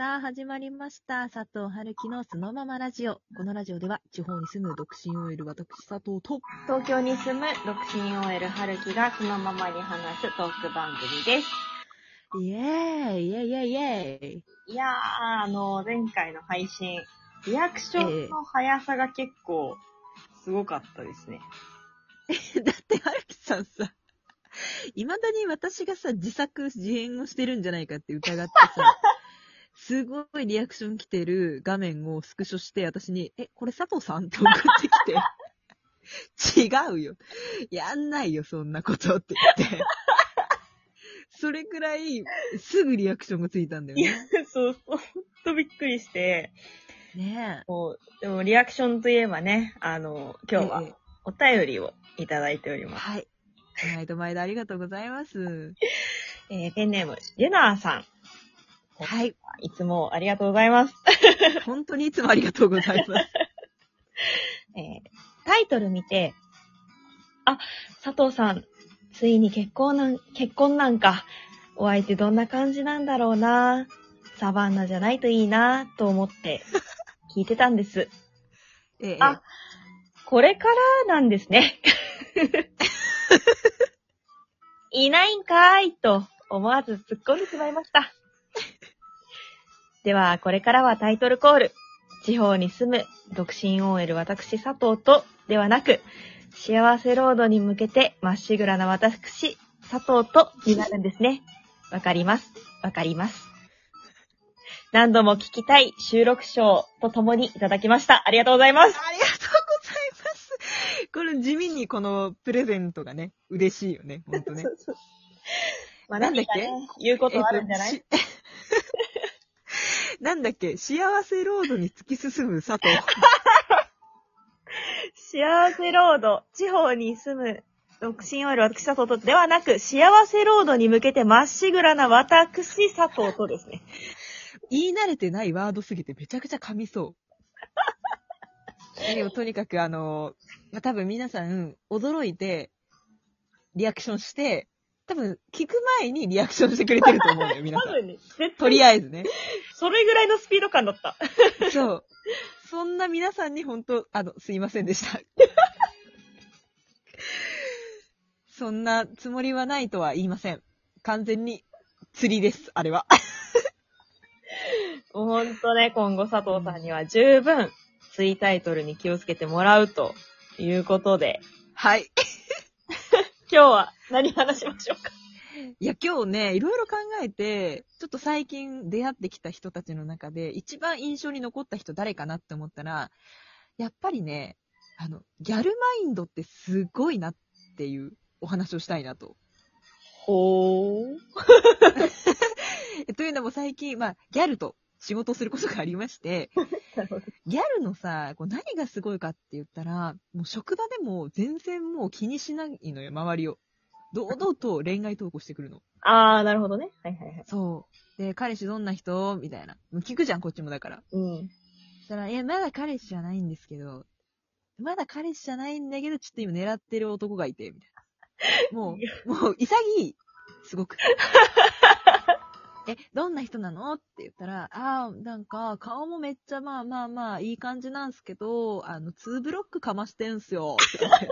さあ、始まりました。佐藤春樹のそのままラジオ。このラジオでは、地方に住む独身 OL 私佐藤と、東京に住む独身 OL 春樹がそのままに話すトーク番組です。イエーイイエーイイエーイイエーイいやー、あの、前回の配信、リアクションの速さが結構すごかったですね。だって春樹さんさ、未だに私がさ、自作自演をしてるんじゃないかって疑ってさ、すごいリアクション来てる画面をスクショして、私に、え、これ佐藤さんって送ってきて、違うよ。やんないよ、そんなことって言って。それくらい、すぐリアクションがついたんだよいやね。、そうそう、ほんとびっくりして、ねもう、でもリアクションといえばね、あの、え。今日はええお便りをいただいております。はい。毎度毎度ありがとうございます。えーペンネーム、ジェナーさん。はい。いつもありがとうございます。本当にいつもありがとうございます。えータイトル見て、あ、佐藤さん、ついに結婚なん、結婚なんか、お相手どんな感じなんだろうなサバンナじゃないといいなと思って聞いてたんです。ええあこれからなんですね。いないんかーいと思わず突っ込んでしまいました。では、これからはタイトルコール。地方に住む独身 OL 私佐藤とではなく、幸せロードに向けてまっしぐらな私佐藤とになるんですね。わかります。わかります。何度も聞きたい収録賞とともにいただきました。ありがとうございます。ありがとうございます。これ地味にこのプレゼントがね、嬉しいよね、ほんとね。まあ、なんだっけね言うことはあるんじゃない、えっとしなんだっけ？幸せロードに突き進む佐藤。幸せロード、地方に住む独身 OL 私佐藤とではなく、幸せロードに向けてまっしぐらな私佐藤とですね。言い慣れてないワードすぎてめちゃくちゃ噛みそう。でもとにかくあの、まあ、多分皆さん驚いて、リアクションして、多分聞く前にリアクションしてくれてると思うのよ、皆さん。多分ね、絶対とりあえずね。それぐらいのスピード感だった。そう。そんな皆さんに本当、あの、すいませんでした。そんなつもりはないとは言いません。完全に釣りです、あれは。ほんとね、今後佐藤さんには十分、ツイタイトルに気をつけてもらうということで、はい。今日は何話しましょうか？いや、今日ね、いろいろ考えて、ちょっと最近出会ってきた人たちの中で、一番印象に残った人誰かなって思ったら、やっぱりね、あの、ギャルマインドってすごいなっていうお話をしたいなと。ほー。えというのも最近、まあ、ギャルと仕事をすることがありまして。ギャルのさ、こう何がすごいかって言ったら、もう職場でも全然もう気にしないのよ、周りを。堂々と恋愛投稿してくるの。あー、なるほどね。はいはいはい。そう。で、彼氏どんな人？みたいな。もう聞くじゃん、こっちもだから。うん。そしたら、いや、まだ彼氏じゃないんですけど、まだ彼氏じゃないんだけど、ちょっと今狙ってる男がいて、みたいな。もう、もう、潔い。すごく。え、どんな人なの？って言ったら、ああ、なんか、顔もめっちゃまあまあまあ、いい感じなんすけど、あの、2ブロックかましてんすよ。って言って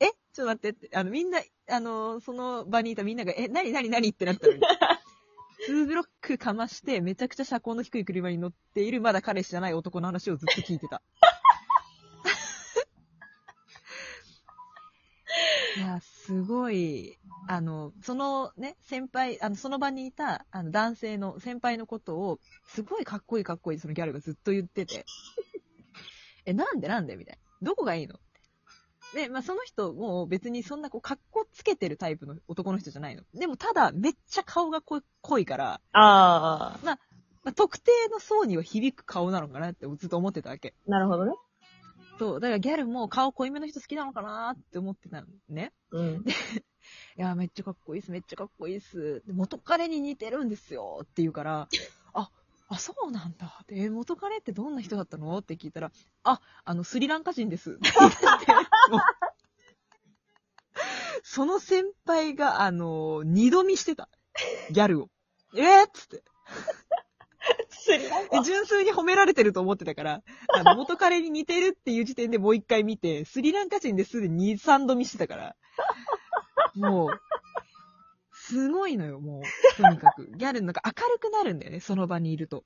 え？ちょっと待ってって、あの、みんな、あの、その場にいたみんなが、え、なになになにってなったのに。2ブロックかまして、めちゃくちゃ車高の低い車に乗っている、まだ彼氏じゃない男の話をずっと聞いてた。いや、すごい、あの、そのね、先輩、あの、その場にいた、あの、男性の先輩のことを、すごいかっこいいかっこいいそのギャルがずっと言ってて、え、なんでなんで？みたいな。どこがいいの？で、まあ、その人も別にそんなこう、かっこつけてるタイプの男の人じゃないの。でも、ただ、めっちゃ顔が濃いから、あまあ、特定の層には響く顔なのかなってずっと思ってたわけ。ー、なるほどね。そう。だからギャルも顔濃いめの人好きなのかなって思ってたのね。うん。いや、めっちゃかっこいいっす、めっちゃかっこいいっす。で元彼に似てるんですよって言うから、あ、あ、そうなんだ。で、元彼ってどんな人だったのって聞いたら、あ、あの、スリランカ人です。って言ってもうその先輩が、あの、二度見してた。ギャルを。えー、っつって。純粋に褒められてると思ってたから、あの、元彼に似てるっていう時点でもう一回見て、スリランカ人ですでに2、3度見してたから、もう、すごいのよ、もう。とにかく。ギャルなんか明るくなるんだよね、その場にいると。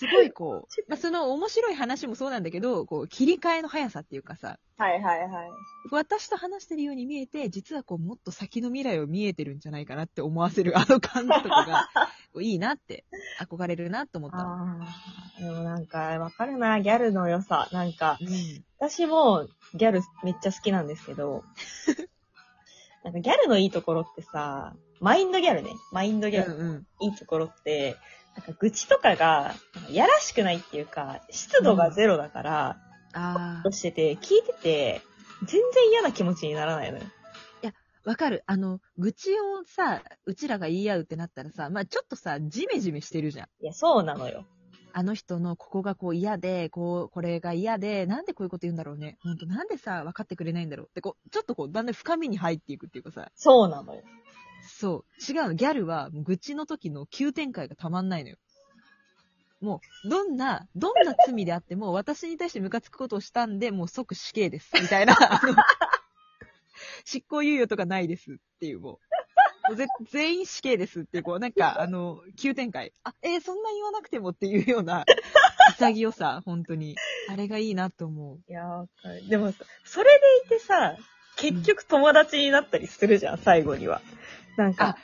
すごいこう、まあ、その面白い話もそうなんだけど、こう、切り替えの速さっていうかさ、はいはいはい。私と話してるように見えて、実はこう、もっと先の未来を見えてるんじゃないかなって思わせるあの感じとかが、いいなって、憧れるなって思ったでもなんか、わかるな、ギャルの良さ。なんか、うん。私もギャルめっちゃ好きなんですけど、なんかギャルのいいところってさ、マインドギャルね。マインドギャル。いいところって、なんか愚痴とかが、やらしくないっていうか、湿度がゼロだから、あとしてて、聞いてて、全然嫌な気持ちにならないのよ。あ、わかる。あの、愚痴をさ、うちらが言い合うってなったらさ、まあちょっとさ、ジメジメしてるじゃん。いや、そうなのよ。あの人のここがこう嫌で、こう、これが嫌で、なんでこういうこと言うんだろうね。ほんと、なんでさ、分かってくれないんだろうって、こう、ちょっとこう、だんだん深みに入っていくっていうかさ、そうなのよ。そう。違うの。ギャルは、愚痴の時の急展開がたまんないのよ。もう、どんな、どんな罪であっても、私に対してムカつくことをしたんで、もう即死刑です。みたいな、あの、執行猶予とかないですっていう、もう。もうぜ全員死刑ですっていう、こう、なんか、あの、急展開。あ、えーそんな言わなくてもっていうような、潔さ、本当に。あれがいいなと思う。いや、わかる。でも、それでいてさ、結局友達になったりするじゃん、最後には。なんか、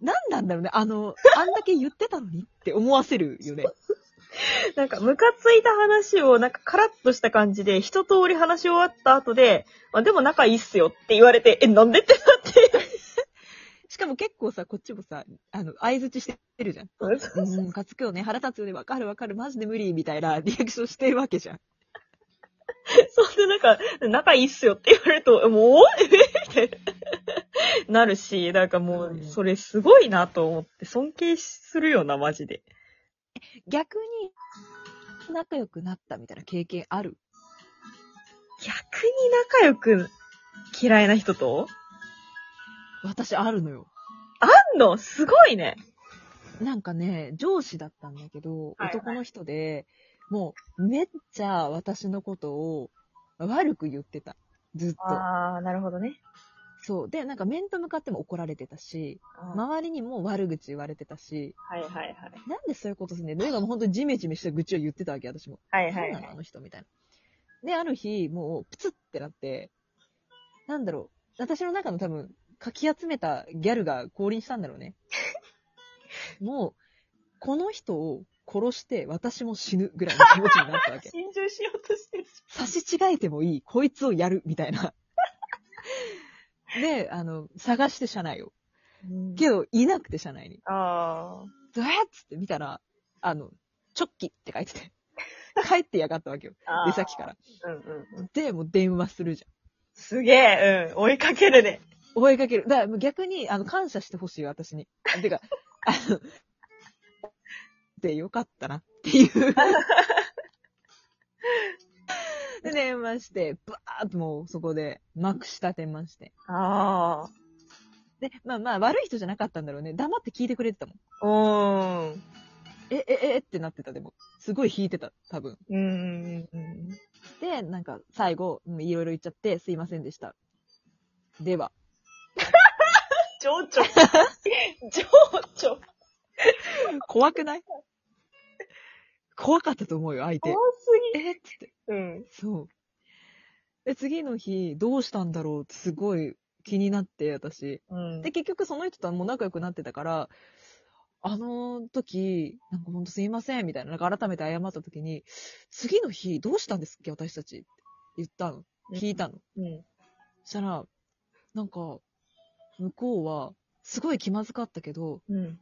なんなんだろうね。あの、あんだけ言ってたのにって思わせるよね。なんか、ムカついた話を、なんか、カラッとした感じで、一通り話し終わった後で、あ、でも仲いいっすよって言われて、え、なんでってなって。しかも結構さ、こっちもさ、あの、相づちしてるじゃん。うん、ムカつくよね。腹立つよね。わかるわかる。マジで無理。みたいなリアクションしてるわけじゃん。そんでなんか、仲いいっすよって言われると、もう？え？みたいな。なるし、なんかもう、それすごいなと思って、尊敬するよな、マジで。逆に、仲良くなったみたいな経験ある？逆に仲良く嫌いな人と？私あるのよ。あんの？すごいね。なんかね、上司だったんだけど、はいはい男の人で、もう、めっちゃ私のことを悪く言ってた。ずっと。あー、なるほどね。そう。で、なんか面と向かっても怒られてたし、周りにも悪口言われてたし、はいはいはい。なんでそういうことすんねん。で、もう本当にジメジメした愚痴を言ってたわけ、私も。はいはいは何ないのあの人みたいな。で、ある日、もう、プツってなって、なんだろう、私の中の多分、かき集めたギャルが降臨したんだろうね。もう、この人を殺して私も死ぬぐらいの気持ちになったわけ。心中しようとしてる。差し違えてもいい、こいつをやる、みたいな。で、あの、探して車内を。けど、いなくて車内に。あどうやっつって見たら、あの、チョッキって書いてて。帰ってやがったわけよ。あ。出先から。。うんうんうん。で、もう電話するじゃん。すげえ、うん。追いかけるね。追いかける。だからもう逆に、あの、感謝してほしいよ、私に。てか、あの、で、よかったな、っていう。で、電話して、バーッともうそこで、まくし立てまして。あで、まあまあ、悪い人じゃなかったんだろうね。黙って聞いてくれてたもん。あ。うーん。え、え、え、ってなってた、でも。すごい引いてた、多分。うんうんうん。で、なんか、最後、うんいろいろ言っちゃって、すいませんでした。では。情緒。情緒。怖くない？怖かったと思うよ、相手怖。すえ？っつって。ぎ。うん。そう。で、次の日、どうしたんだろうってすごい気になって、私。うん。で、結局その人とはもう仲良くなってたから、あの時、なんかほんとすいません、みたいな、なんか改めて謝った時に、次の日、どうしたんですっけ、私たちって言ったの。聞いたの。うん。そしたら、なんか、向こうは、すごい気まずかったけど、うん。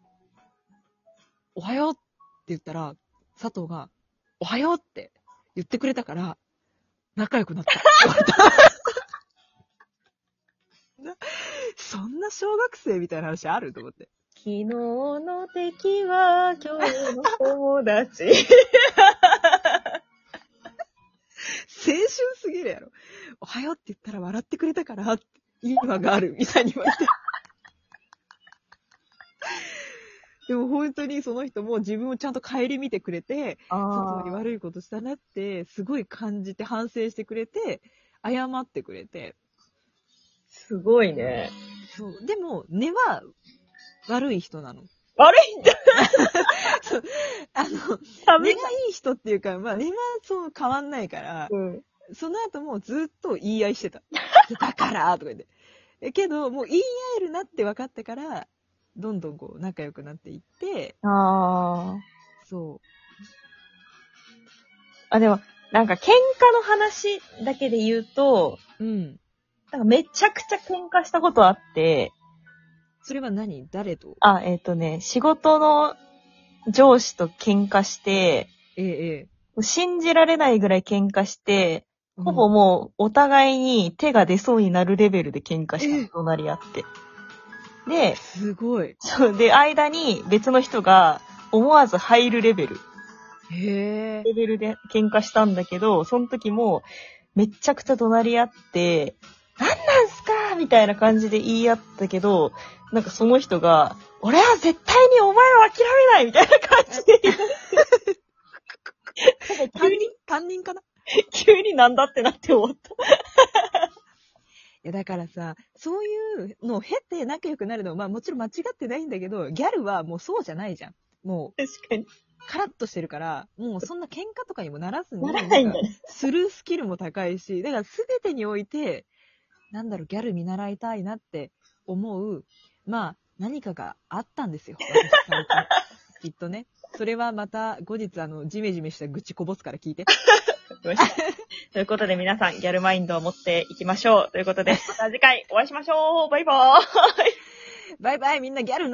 おはようって言ったら、佐藤が、おはようって言ってくれたから、仲良くなった そんな小学生みたいな話あると思って。昨日の敵は今日の友達。青春すぎるやろ。おはようって言ったら笑ってくれたから、今がある、みたいに言われて。でも本当にその人も自分をちゃんと顧みてくれて、外に悪いことしたなって、すごい感じて反省してくれて、謝ってくれて。すごいね。そう。でも、根は悪い人なの。悪いんだ あの、根がいい人っていうか、まあ根はそう変わんないから、うん。その後もずっと言い合いしてた。だからとか言って。えけど、もう言い合えるなって分かってから、どんどんこう仲良くなっていって、ああ。そあ、でも、なんか喧嘩の話だけで言うと、う。うん。なんかめちゃくちゃ喧嘩したことあって、それは何？誰と？あ、えっ、とね、仕事の上司と喧嘩して、ええ、ええ。信じられないぐらい喧嘩して、うんほぼもうお互いに手が出そうになるレベルで喧嘩しえた、隣り合って。で、すごい。そう、で、間に別の人が思わず入るレベル、へえ。レベルで喧嘩したんだけど、その時もめっちゃくちゃ怒鳴り合って、なんなんすか？みたいな感じで言い合ったけど、なんかその人が、俺は絶対にお前を諦めないみたいな感じで 急に、担任かな？い 急になんだってなって終わった。や、だからさ、そういうのを経て仲良くなるのは、まあもちろん間違ってないんだけど、ギャルはもうそうじゃないじゃん。もう、確かに。カラッとしてるから、もうそんな喧嘩とかにもならずに、ならないんだかね。するスキルも高いし、だから全てにおいて、なんだろう、ギャル見習いたいなって思う、まあ、何かがあったんですよ。私最近 きっとね。それはまた後日、あの、ジメジメした愚痴こぼすから聞いて。ということで皆さん、ギャルマインドを持っていきましょう。ということで、また次回お会いしましょう。バイバーイ。バイバイ。みんなギャルなろう